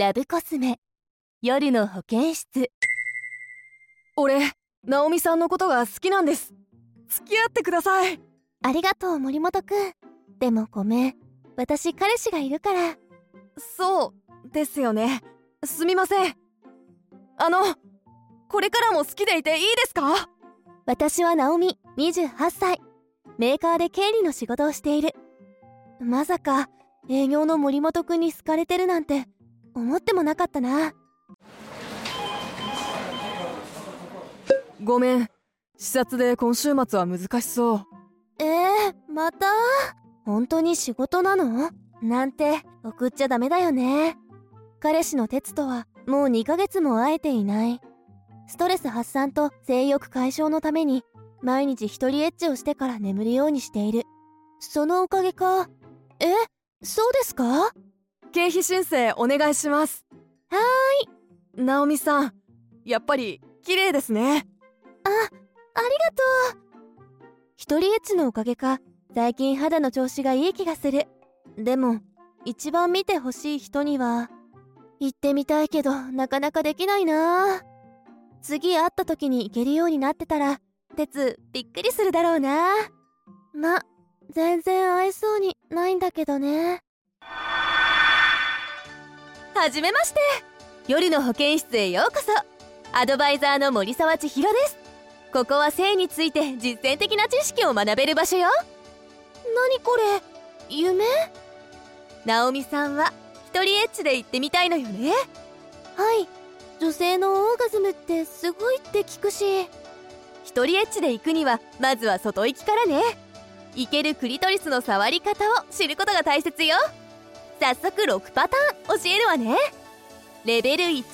ラブコスメ。夜の保健室。俺ナオミさんのことが好きなんです。付き合ってください。ありがとう森本くん。でもごめん。私彼氏がいるから。そうですよね。すみません。あのこれからも好きでいていいですか？私はナオミ28歳。メーカーで経理の仕事をしている。まさか営業の森本くんに好かれてるなんて思ってもなかったな。ごめん。視察で今週末は難しそう。えー、また？本当に仕事なの？なんて送っちゃダメだよね。彼氏の哲とはもう2ヶ月も会えていない。ストレス発散と性欲解消のために毎日一人エッチをしてから眠るようにしている。そのおかげか？え？そうですか？経費申請お願いしますはーい。ナオミさんやっぱり綺麗ですね。あありがとう。一人エッチのおかげか最近肌の調子がいい気がする。でも一番見てほしい人には行ってみたいけどなかなかできないな。次会った時に行けるようになってたら鉄びっくりするだろうな。ま全然会えそうにないんだけどね。はじめまして。夜の保健室へようこそ。アドバイザーの森沢千尋です。ここは性について実践的な知識を学べる場所よ。何これ？夢？ナオミさんは一人エッチで行ってみたいのよね。はい。女性のオーガズムってすごいって聞くし。一人エッチで行くにはまずは外行きからね。いけるクリトリスの触り方を知ることが大切よ早速6パターン教えるわね。レベル1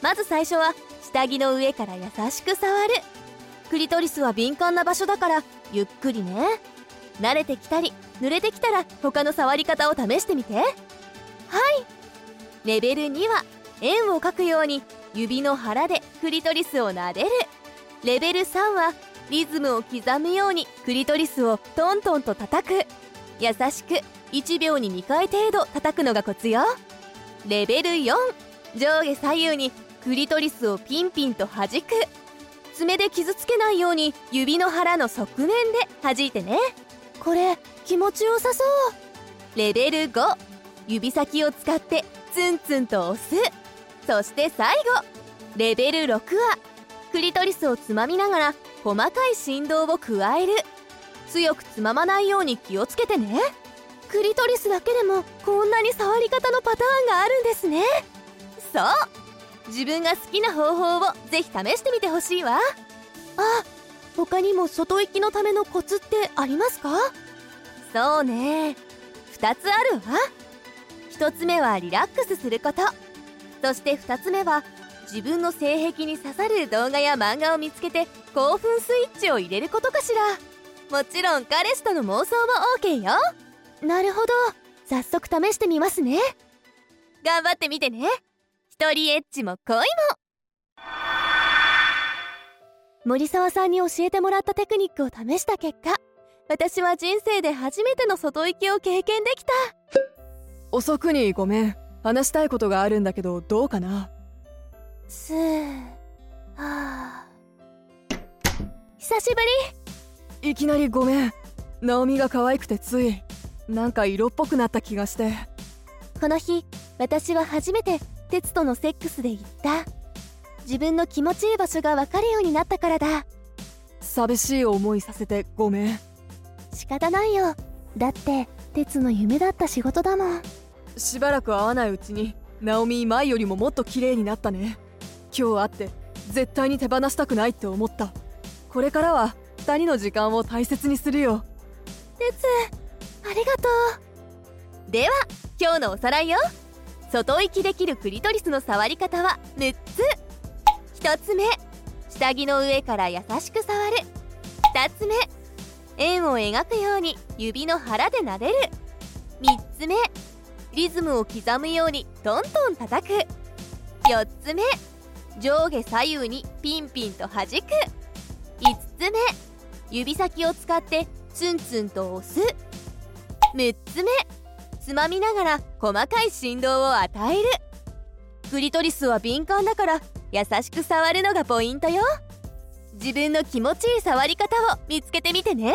まず最初は下着の上から優しく触る。クリトリスは敏感な場所だからゆっくりね。慣れてきたり濡れてきたら他の触り方を試してみて。はい。レベル2は円を描くように指の腹でクリトリスを撫でる。レベル3はリズムを刻むようにクリトリスをトントンと叩く。優しく1秒に2回程度叩くのがコツよ。レベル4上下左右にクリトリスをピンピンと弾く。爪で傷つけないように指の腹の側面で弾いてね。これ気持ちよさそう。レベル5指先を使ってツンツンと押す。そして最後。レベル6はクリトリスをつまみながら細かい振動を加える。強くつままないように気をつけてね。クリトリスだけでもこんなに触り方のパターンがあるんですね。そう。自分が好きな方法をぜひ試してみてほしいわ。あ他にも外行きのためのコツってありますか？そうね。2つあるわ。1つ目はリラックスすること。そして2つ目は自分の性癖に刺さる動画や漫画を見つけて興奮スイッチを入れることかしら。もちろん彼氏との妄想も OK よ。なるほど。早速試してみますね。頑張ってみてね。一人エッチも恋も。森沢さんに教えてもらったテクニックを試した結果私は人生で初めての外行きを経験できた。遅くにごめん。話したいことがあるんだけどどうかな。すーはあ久しぶりいきなりごめん。ナオミが可愛くてついなんか色っぽくなった気がして。この日私は初めて鉄とのセックスで言った。自分の気持ちいい場所が分かるようになったからだ。寂しい思いさせてごめん。仕方ないよ。だって鉄の夢だった仕事だもん。しばらく会わないうちにナオミ前よりももっと綺麗になったね。今日会って絶対に手放したくないって思った。これからは2人の時間を大切にするよ。ありがとう。では今日のおさらいよ。外行きできるクリトリスの触り方は6つ。1つ目下着の上から優しく触る。2つ目円を描くように指の腹で撫でる。3つ目リズムを刻むようにトントン叩く。4つ目上下左右にピンピンと弾く。5つ目指先を使ってツンツンと押す。6つ目。つまみながら細かい振動を与える。クリトリスは敏感だから優しく触るのがポイントよ。自分の気持ちいい触り方を見つけてみてね。